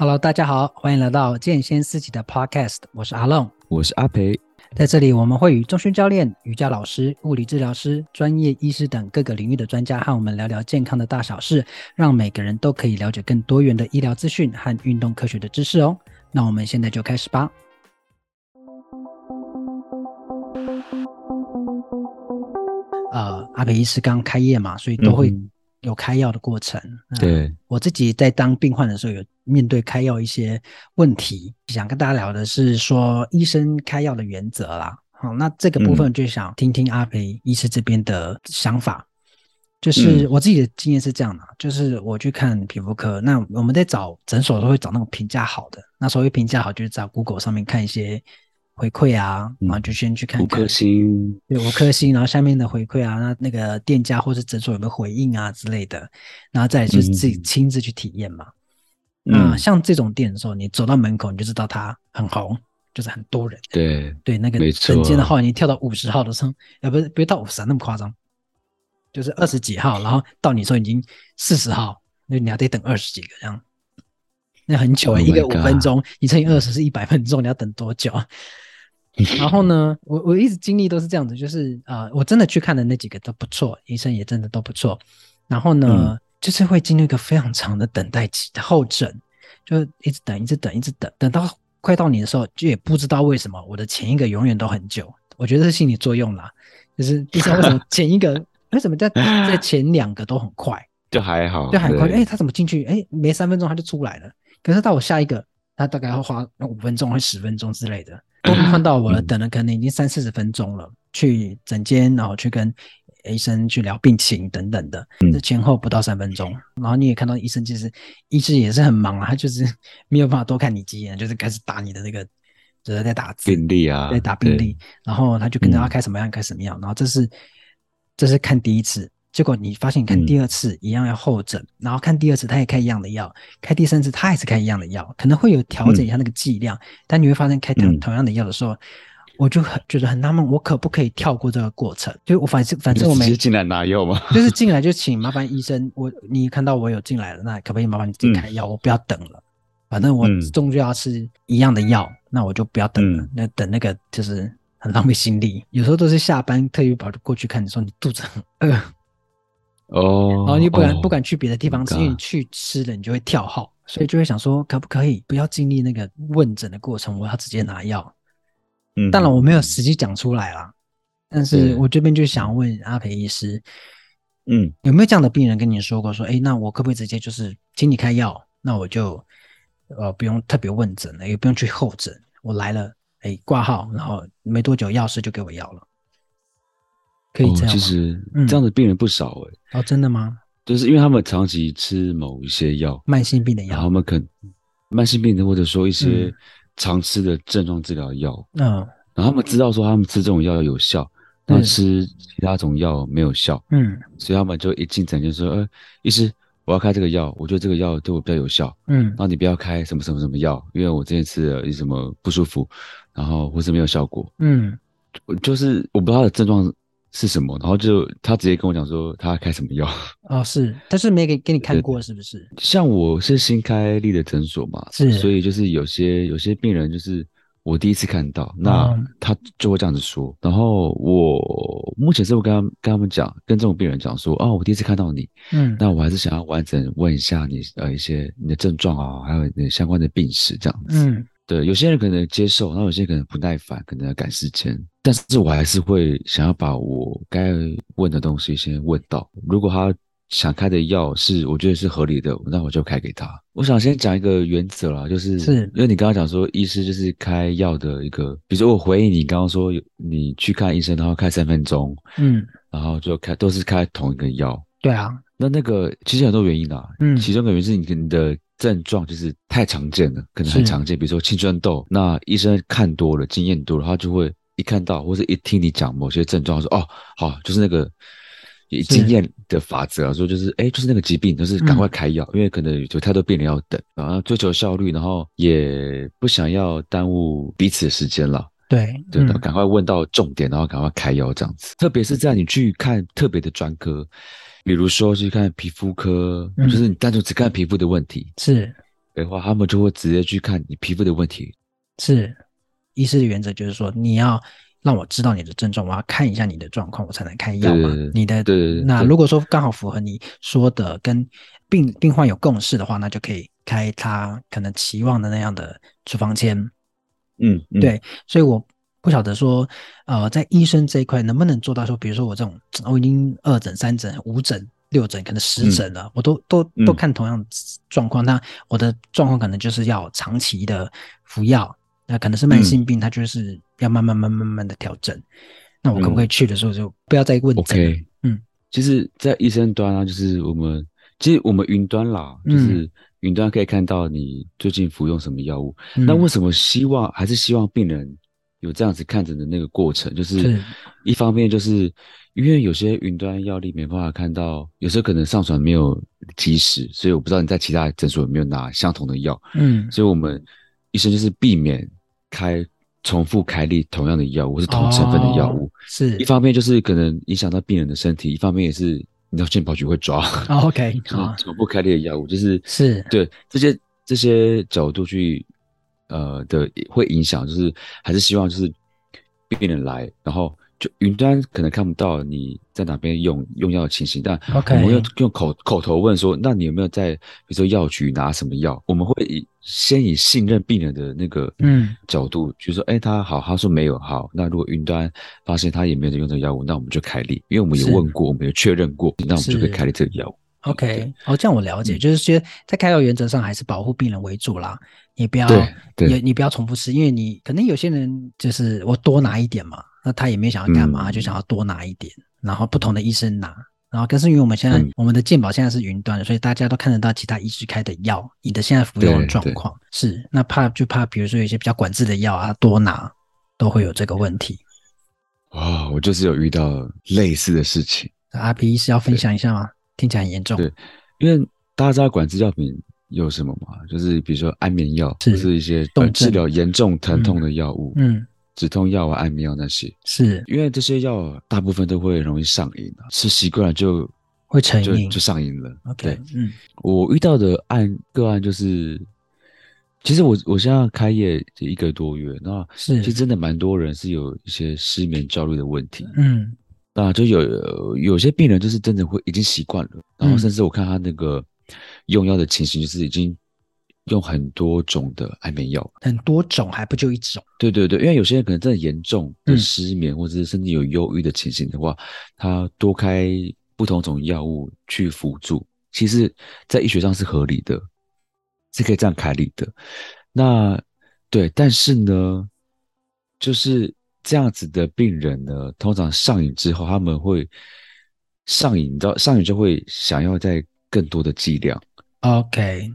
Hello，大家好，欢迎来到健先思齐的 Podcast，我是阿龙，我是阿培，在这里我们会与中训教练、瑜伽老师、物理治疗师、专业医师等各个领域的专家和我们聊聊健康的大小事，让每个人都可以了解更多元的医疗资讯和运动科学的知识哦。那我们现在就开始吧。呃，阿培医师刚开业嘛，所以都会、嗯。有开药的过程，对、嗯，我自己在当病患的时候，有面对开药一些问题，想跟大家聊的是说医生开药的原则啦。好，那这个部分就想听听阿培医师这边的想法。嗯、就是我自己的经验是这样的，就是我去看皮肤科，那我们在找诊所都会找那种评价好的，那所谓评价好，就是在 Google 上面看一些。回馈啊，然后就先去看看五颗星，对，五颗星，然后下面的回馈啊，那那个店家或是诊所有没有回应啊之类的，然后再就是自己亲自去体验嘛。嗯、那像这种店的时候，你走到门口你就知道它很红，就是很多人。对对，那个诊间的号你跳到五十号的时候，呃，不是，不要到五十啊，那么夸张，就是二十几号，然后到你说已经四十号，那你还得等二十几个这样，那很久哎、欸，oh、一个五分钟，你乘以二十是一百分钟，你要等多久？然后呢，我我一直经历都是这样子，就是啊、呃，我真的去看的那几个都不错，医生也真的都不错。然后呢，嗯、就是会经历一个非常长的等待期的候诊，就一直等，一直等，一直等，等到快到你的时候，就也不知道为什么我的前一个永远都很久。我觉得是心理作用啦，就是不知道为什么 前一个为什么在在前两个都很快，就还好，就很快。哎，他怎么进去？哎，没三分钟他就出来了。可是到我下一个，他大概要花五分钟或十分钟之类的。都看到我了，等了可能已经三四十分钟了。嗯、去诊间，然后去跟医生去聊病情等等的，这、嗯、前后不到三分钟。然后你也看到医生，其实医生也是很忙啊，他就是 没有办法多看你几眼，就是开始打你的那个，就是在打字病历啊，在打病历。然后他就跟着他开什么样开什么样。然后这是这是看第一次。结果你发现，你看第二次一样要候诊，嗯、然后看第二次他也开一样的药，开第三次他也是开一样的药，可能会有调整一下那个剂量，嗯、但你会发现开同同样的药的时候，嗯、我就很觉得很纳闷，我可不可以跳过这个过程？就我反正反正我没直接进来拿药吗？就是进来就请麻烦医生，我你看到我有进来了，那可不可以麻烦你自己开药？嗯、我不要等了，反正我终究要吃一样的药，嗯、那我就不要等了。嗯、那等那个就是很浪费心力，有时候都是下班特意跑过去看，你说你肚子很饿。哦，然后你不敢、哦、不敢去别的地方吃，因为你去吃了你就会跳号，所以就会想说可不可以不要经历那个问诊的过程，我要直接拿药。嗯，当然我没有实际讲出来啦，但是我这边就想问阿培医师，嗯，有没有这样的病人跟你说过说，哎，那我可不可以直接就是请你开药，那我就呃不用特别问诊了，也不用去候诊，我来了，哎挂号，然后没多久药师就给我药了。可以这样、哦，其实这样的病人不少诶、欸嗯、哦，真的吗？就是因为他们长期吃某一些药，慢性病的药，然后他们可能慢性病的或者说一些常吃的症状治疗药，嗯，然后他们知道说他们吃这种药有效，但吃其他种药没有效，嗯，所以他们就一进诊就说，呃，医师，我要开这个药，我觉得这个药对我比较有效，嗯，然后你不要开什么什么什么药，因为我之前吃了有什么不舒服，然后或是没有效果，嗯，就是我不知道他的症状。是什么？然后就他直接跟我讲说他开什么药 哦，是，但是没给给你看过，是不是？像我是新开立的诊所嘛，是，所以就是有些有些病人就是我第一次看到，那他就会这样子说。嗯、然后我目前是会跟他跟他们讲，跟这种病人讲说，哦，我第一次看到你，嗯，那我还是想要完整问一下你呃一些你的症状啊，还有你相关的病史这样子，嗯。对，有些人可能接受，然后有些人可能不耐烦，可能要赶时间。但是我还是会想要把我该问的东西先问到。如果他想开的药是我觉得是合理的，那我就开给他。我想先讲一个原则啦，就是是因为你刚刚讲说医师就是开药的一个，比如说我回应你刚刚说你去看医生，然后开三分钟，嗯，然后就开都是开同一个药。对啊，那那个其实很多原因啦，嗯，其中一个原因是你你的。症状就是太常见了，可能很常见，比如说青春痘，那医生看多了，经验多了，他就会一看到或者一听你讲某些症状，说哦，好，就是那个经验的法则说就是哎，就是那个疾病，就是赶快开药，嗯、因为可能有太多病人要等，然后追求效率，然后也不想要耽误彼此的时间了。对，对的，赶快问到重点，然后赶快开药这样子。特别是在你去看特别的专科。比如说去看皮肤科，嗯、就是你单纯只看皮肤的问题，是，的话，他们就会直接去看你皮肤的问题。是，医师的原则就是说，你要让我知道你的症状，我要看一下你的状况，我才能开药嘛。你的对对对，那如果说刚好符合你说的，跟病病患有共识的话，那就可以开他可能期望的那样的处方签。嗯，嗯对，所以我不晓得说，呃，在医生这一块能不能做到说，比如说我这种我已经二诊、三诊、五诊。六诊可能十诊了，嗯、我都都都看同样状况，嗯、那我的状况可能就是要长期的服药，那可能是慢性病，它就是要慢慢慢慢慢的调整。嗯、那我可不可以去的时候就不要再问诊？OK，嗯，其实，在医生端啊，就是我们其实我们云端啦，就是云端可以看到你最近服用什么药物。嗯、那为什么希望还是希望病人有这样子看诊的那个过程？就是一方面就是。因为有些云端药力没办法看到，有时候可能上传没有及时，所以我不知道你在其他诊所有没有拿相同的药。嗯，所以我们医生就是避免开重复开立同样的药物，或是同成分的药物。是一方面就是可能影响到病人的身体，一方面也是你知道健保局会抓。OK，重复开立的药物就是是对这些这些角度去呃的会影响，就是还是希望就是病人来，然后。就云端可能看不到你在哪边用用药的情形，但我们用用口口头问说，那你有没有在比如说药局拿什么药？我们会以先以信任病人的那个嗯角度，嗯、就说，哎，他好，他说没有，好，那如果云端发现他也没有在用这个药物，那我们就开立，因为我们也问过，我们也确认过，那我们就可以开立这个药物。OK，哦，这样我了解，嗯、就是说在开药原则上还是保护病人为主啦，你不要也你不要重复吃，因为你可能有些人就是我多拿一点嘛。那他也没想要干嘛，就想要多拿一点，然后不同的医生拿，然后可是因为我们现在、嗯、我们的健保现在是云端的，所以大家都看得到其他医师开的药，你的现在服用的状况是，那怕就怕比如说有一些比较管制的药啊，多拿都会有这个问题。哇，我就是有遇到类似的事情。阿皮医师要分享一下吗？对听起来很严重。对，因为大家知道管制药品有什么吗？就是比如说安眠药，是或是一些治疗严重疼痛的药物。嗯。嗯止痛药啊、安眠药那些，是因为这些药大部分都会容易上瘾啊，吃习惯了就会成瘾，就上瘾了。Okay, 对，嗯，我遇到的案个案就是，其实我我现在开业一个多月，那是其实真的蛮多人是有一些失眠、焦虑的问题。嗯，那就有有些病人就是真的会已经习惯了，然后甚至我看他那个用药的情形，就是已经。用很多种的安眠药，很多种还不就一种？对对对，因为有些人可能真的严重的失眠，嗯、或者是甚至有忧郁的情形的话，他多开不同种药物去辅助，其实在医学上是合理的，是可以这样开立的。那对，但是呢，就是这样子的病人呢，通常上瘾之后，他们会上瘾，你知道，上瘾就会想要在更多的剂量。OK。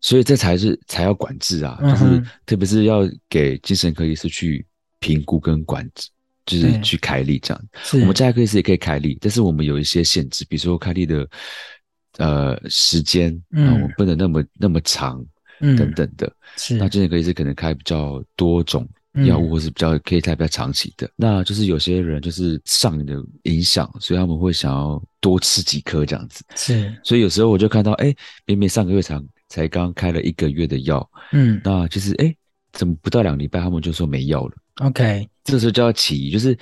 所以这才是才要管制啊，就是特别是要给精神科医师去评估跟管制，就是去开立这样。我们家科医师也可以开立，但是我们有一些限制，比如说开立的呃时间，嗯，我们不能那么那么长，嗯，等等的。是那精神科医师可能开比较多种药物，或是比较可以开比较长期的。那就是有些人就是上瘾的影响，所以他们会想要多吃几颗这样子。是，所以有时候我就看到，哎，明明上个月才。才刚开了一个月的药，嗯，那其实哎，怎么不到两礼拜，他们就说没药了？OK，这时候就要起疑，就是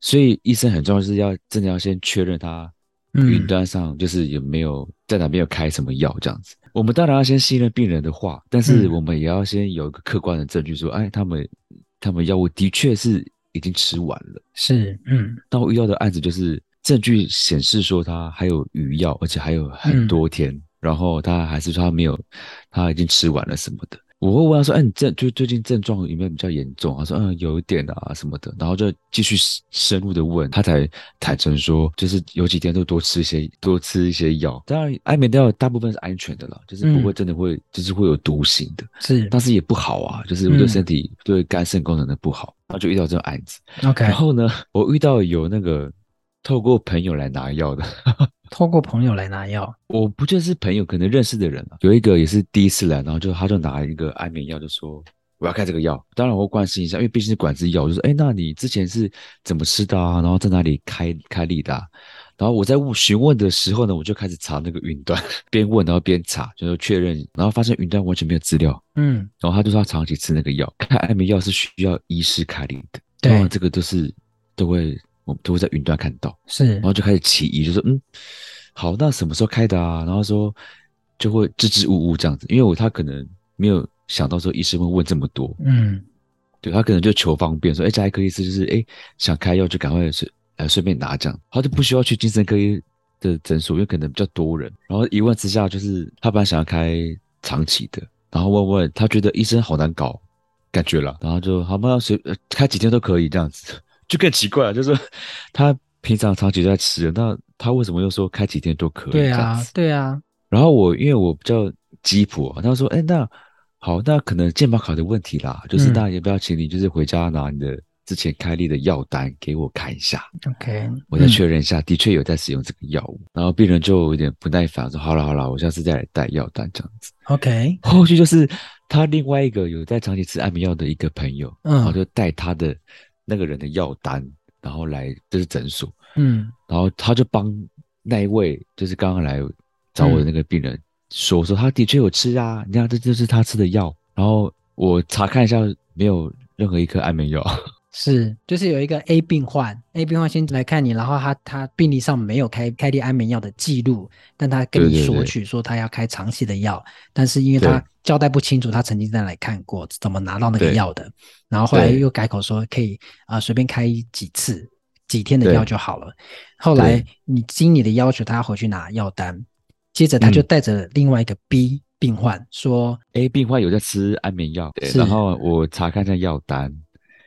所以医生很重要，是要真的要先确认他云端上就是有没有在哪边有开什么药这样子。嗯、我们当然要先信任病人的话，但是我们也要先有一个客观的证据说，哎，他们他们药物的确是已经吃完了。是，嗯，但我遇到的案子就是证据显示说他还有余药，而且还有很多天。嗯然后他还是说他没有，他已经吃完了什么的。我会问他说：“哎，你症就最近症状有没有比较严重？”他说：“嗯，有一点啊什么的。”然后就继续深入的问，他才坦诚说，就是有几天都多吃一些，多吃一些药。当然，安眠药大部分是安全的了，就是不会真的会，嗯、就是会有毒性的。是，但是也不好啊，就是对身体、嗯、对肝肾功能的不好。然后就遇到这种案子。OK，然后呢，我遇到有那个透过朋友来拿药的。透过朋友来拿药，我不就是朋友可能认识的人了。有一个也是第一次来，然后就他就拿一个安眠药，就说我要开这个药。当然我会关心一下，因为毕竟是管制药，我就说哎，那你之前是怎么吃的啊？然后在哪里开开立的啊？然后我在问询问的时候呢，我就开始查那个云端，边问然后边查，就是确认，然后发现云端完全没有资料。嗯，然后他就说他长期吃那个药，开安眠药是需要医师开立的。对，这个都是都会我们都会在云端看到。是，然后就开始起疑，就说嗯，好，那什么时候开的啊？然后说就会支支吾吾这样子，因为我他可能没有想到说医生会问这么多。嗯，对他可能就求方便，说哎，家医科医师就是哎想开药就赶快是。来顺便拿这样，他就不需要去精神科医的诊所，因为可能比较多人。然后一问之下，就是他本来想要开长期的，然后问问他觉得医生好难搞，感觉了，然后就好嘛，随开几天都可以这样子，就更奇怪了，就是 他平常长期都在吃，那他为什么又说开几天都可以？对啊，对啊。然后我因为我比较鸡婆，他说：“哎，那好，那可能健保卡的问题啦，就是那也不要请你，就是回家拿你的。”之前开立的药单给我看一下，OK，我再确认一下，的确有在使用这个药物。然后病人就有点不耐烦说：“好了好了，我下次再来带药单这样子。” OK，后续就是他另外一个有在长期吃安眠药的一个朋友，然后就带他的那个人的药单，然后来就是诊所，嗯，然后他就帮那一位就是刚刚来找我的那个病人说说他的确有吃啊，你看这就是他吃的药。然后我查看一下，没有任何一颗安眠药。是，就是有一个 A 病患，A 病患先来看你，然后他他病历上没有开开立安眠药的记录，但他跟你索取说他要开长期的药，但是因为他交代不清楚，他曾经再来看过怎么拿到那个药的，然后后来又改口说可以啊随便开几次几天的药就好了。后来你经理的要求，他要回去拿药单，接着他就带着另外一个 B 病患说、嗯、，A 病患有在吃安眠药，然后我查看一下药单。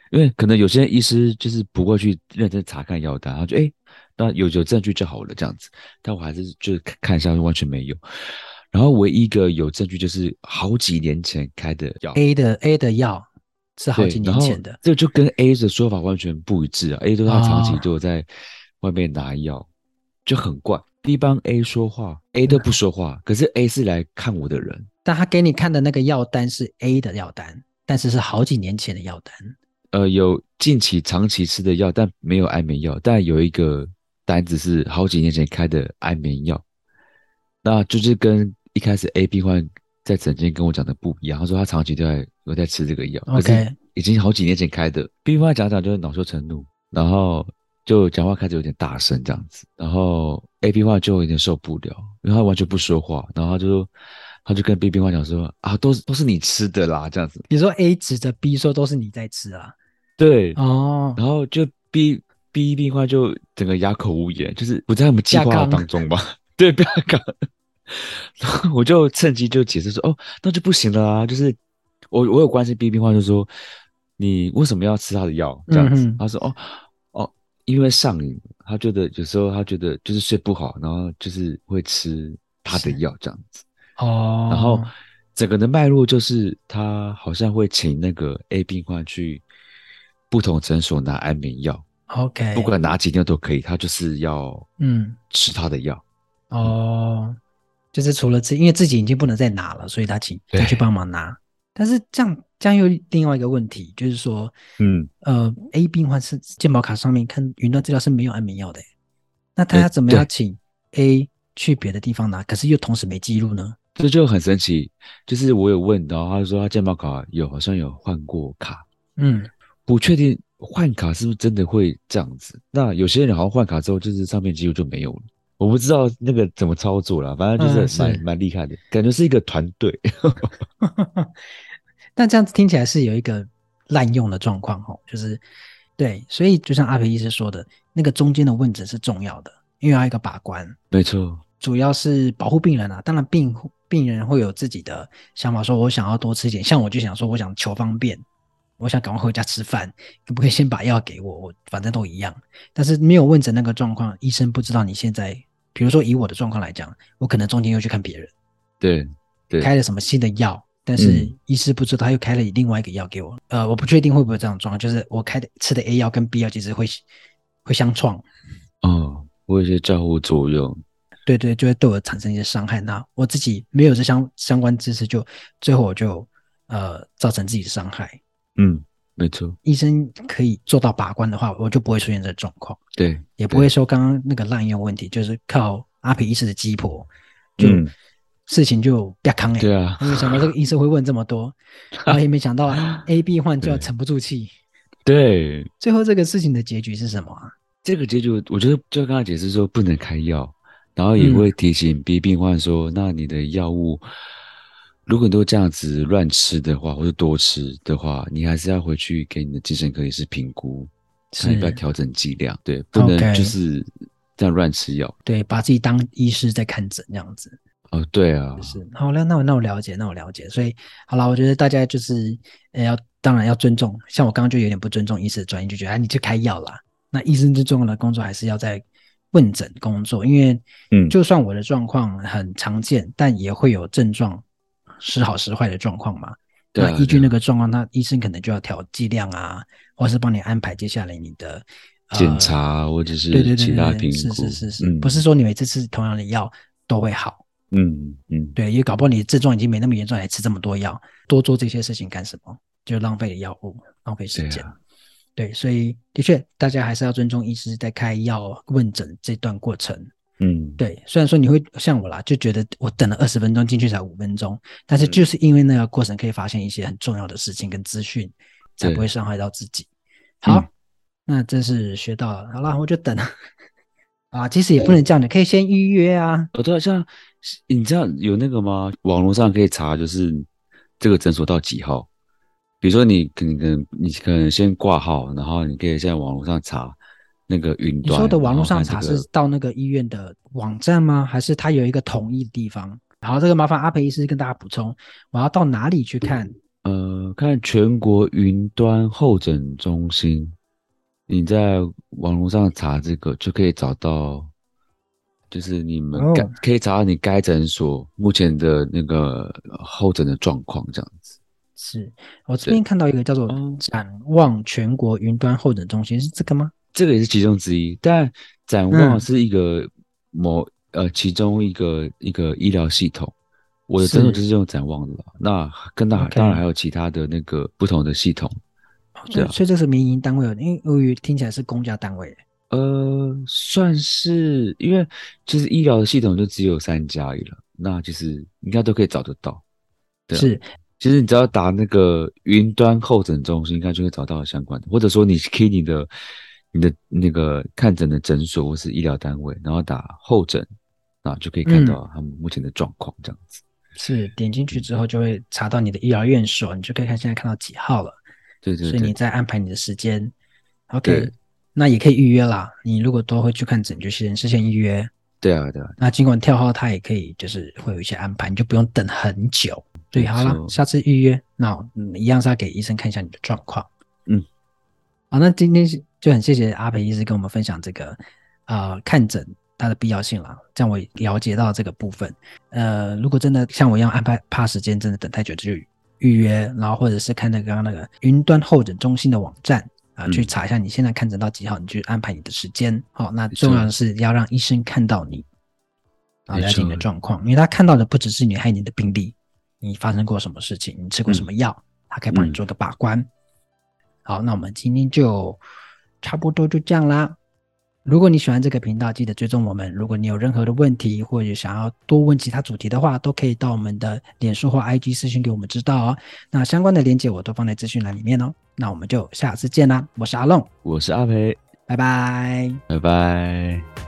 因为可能有些医师就是不会去认真查看药单，然后就哎，那有有证据就好了这样子。但我还是就是看一下，完全没有。然后唯一一个有证据就是好几年前开的药，A 的 A 的药是好几年前的，这就跟 A 的说法完全不一致啊。A 都他长期都在外面拿药，哦、就很怪。B 帮 A 说话，A 都不说话，嗯、可是 A 是来看我的人，但他给你看的那个药单是 A 的药单，但是是好几年前的药单。呃，有近期、长期吃的药，但没有安眠药。但有一个单子是好几年前开的安眠药，那就是跟一开始 A B 患在诊间跟我讲的不一样。他说他长期都在有在吃这个药，OK，可是已经好几年前开的。B 病患讲讲就是恼羞成怒，然后就讲话开始有点大声这样子，然后 A B 患就有点受不了，因为他完全不说话，然后他就说。他就跟 B 病患讲说啊，都是都是你吃的啦，这样子。你说 A 指着 B 说都是你在吃啊？对，哦，然后就 B B 病患就整个哑口无言，就是不在我们计划当中吧？对，不要讲。然 后我就趁机就解释说，哦，那就不行了啊，就是我我有关心 B 病患，就说你为什么要吃他的药？这样子，嗯、他说哦哦，因为上瘾，他觉得有时候他觉得就是睡不好，然后就是会吃他的药这样子。哦，然后整个的脉络就是他好像会请那个 A 病患去不同诊所拿安眠药，OK，不管哪几天都可以，他就是要嗯吃他的药。嗯、哦，就是除了自，因为自己已经不能再拿了，所以他请他去帮忙拿。但是这样这样又另外一个问题，就是说，嗯。呃，A 病患是健保卡上面看云端资料是没有安眠药的，那他要怎么样请 A 去别的地方拿，可是又同时没记录呢？这就很神奇，就是我有问，然后他说他健保卡有好像有换过卡，嗯，不确定换卡是不是真的会这样子。那有些人好像换卡之后，就是上面记录就没有了，我不知道那个怎么操作了，反正就是蛮、嗯、蛮厉害的，感觉是一个团队。但这样子听起来是有一个滥用的状况哈，就是对，所以就像阿培医师说的，那个中间的问诊是重要的，因为要一个把关，没错，主要是保护病人啊，当然病。病人会有自己的想法，说我想要多吃一点，像我就想说，我想求方便，我想赶快回家吃饭，可不可以先把药给我？我反正都一样。但是没有问诊那个状况，医生不知道你现在，比如说以我的状况来讲，我可能中间又去看别人，对，对，开了什么新的药，但是医师不知道他又开了另外一个药给我，嗯、呃，我不确定会不会这样状况，就是我开的吃的 A 药跟 B 药其实会会相撞，哦，会有一些交互作用。对对，就会对我产生一些伤害。那我自己没有这相相关知识，就最后我就呃造成自己的伤害。嗯，没错，医生可以做到把关的话，我就不会出现这状况。对，也不会说刚刚那个滥用问题，就是靠阿皮医师的鸡婆，就、嗯、事情就不要扛哎。对啊，没想到这个医生会问这么多，然后也没想到 A、B 患就要沉不住气。对，最后这个事情的结局是什么啊？这个结局，我觉得就刚刚解释说不能开药，然后也会提醒 B 病患说，嗯、那你的药物。如果你都这样子乱吃的话，或者多吃的话，你还是要回去给你的精神科医师评估，看要不要调整剂量。对，不能就是这样乱吃药。对，把自己当医师在看诊这样子。哦，对啊。是好了，那我那我了解，那我了解。所以好了，我觉得大家就是呃要当然要尊重，像我刚刚就有点不尊重医师的专业，就觉得哎，你去开药啦。那医生最重要的工作还是要在问诊工作，因为嗯，就算我的状况很常见，嗯、但也会有症状。时好时坏的状况嘛，对、啊，那依据那个状况，那医生可能就要调剂量啊，或是帮你安排接下来你的检查、呃、或者是其他评估。是是是是、嗯，不是说你每次吃同样的药都会好。嗯嗯，对，因为搞不好你的症状已经没那么严重，还吃这么多药，多做这些事情干什么？就浪费了药物，浪费时间。对，所以的确，大家还是要尊重医师在开药问诊这段过程。嗯，对，虽然说你会像我啦，就觉得我等了二十分钟进去才五分钟，但是就是因为那个过程可以发现一些很重要的事情跟资讯，才不会伤害到自己。好，嗯、那真是学到了，好啦，我就等了。啊，其实也不能这样你，可以先预约啊。哦，对，像你知道有那个吗？网络上可以查，就是这个诊所到几号？比如说你可能可能你可能先挂号，然后你可以在网络上查。那个云端，你说的网络上查是到那个医院的网站吗？还是它有一个统一的地方？然后，这个麻烦阿培医师跟大家补充，我要到哪里去看？呃，看全国云端候诊中心，你在网络上查这个就可以找到，就是你们该、哦、可以找到你该诊所目前的那个候诊的状况，这样子。是我这边看到一个叫做“展望全国云端候诊中心”，是这个吗？这个也是其中之一，但展望是一个某、嗯、呃其中一个一个医疗系统。我的诊所就是用展望的了。那跟那当然还有其他的那个不同的系统。对、所以这是民营单位，因为由于听起来是公家单位。呃，算是，因为就是医疗的系统就只有三家而已了。那其实应该都可以找得到。对、啊，是，其实你只要打那个云端候诊中心，应该就会找到相关的，或者说你可以你的。你的那个看诊的诊所或是医疗单位，然后打候诊，啊，就可以看到他们目前的状况，这样子。嗯、是点进去之后就会查到你的医疗院所，你就可以看现在看到几号了。对对对。所以你再安排你的时间，OK，那也可以预约啦。你如果都会去看诊，就先事先预约。对啊，对啊。那尽管跳号，他也可以就是会有一些安排，你就不用等很久。对，好了，下次预约，那嗯，一样是要给医生看一下你的状况。嗯。好，那今天就很谢谢阿培医师跟我们分享这个，呃，看诊它的必要性了，这样我了解到这个部分。呃，如果真的像我一样安排怕时间，真的等太久就预约，然后或者是看那个刚刚那个云端候诊中心的网站啊、呃，去查一下你现在看诊到几号，你去安排你的时间。好，那重要的是要让医生看到你，啊，了解你的状况，因为他看到的不只是你还有你的病历，你发生过什么事情，你吃过什么药，嗯、他可以帮你做个把关。嗯好，那我们今天就差不多就这样啦。如果你喜欢这个频道，记得追踪我们。如果你有任何的问题，或者想要多问其他主题的话，都可以到我们的脸书或 IG 私信给我们知道哦。那相关的链接我都放在资讯栏里面哦。那我们就下次见啦。我是阿龙，我是阿培，拜拜，拜拜。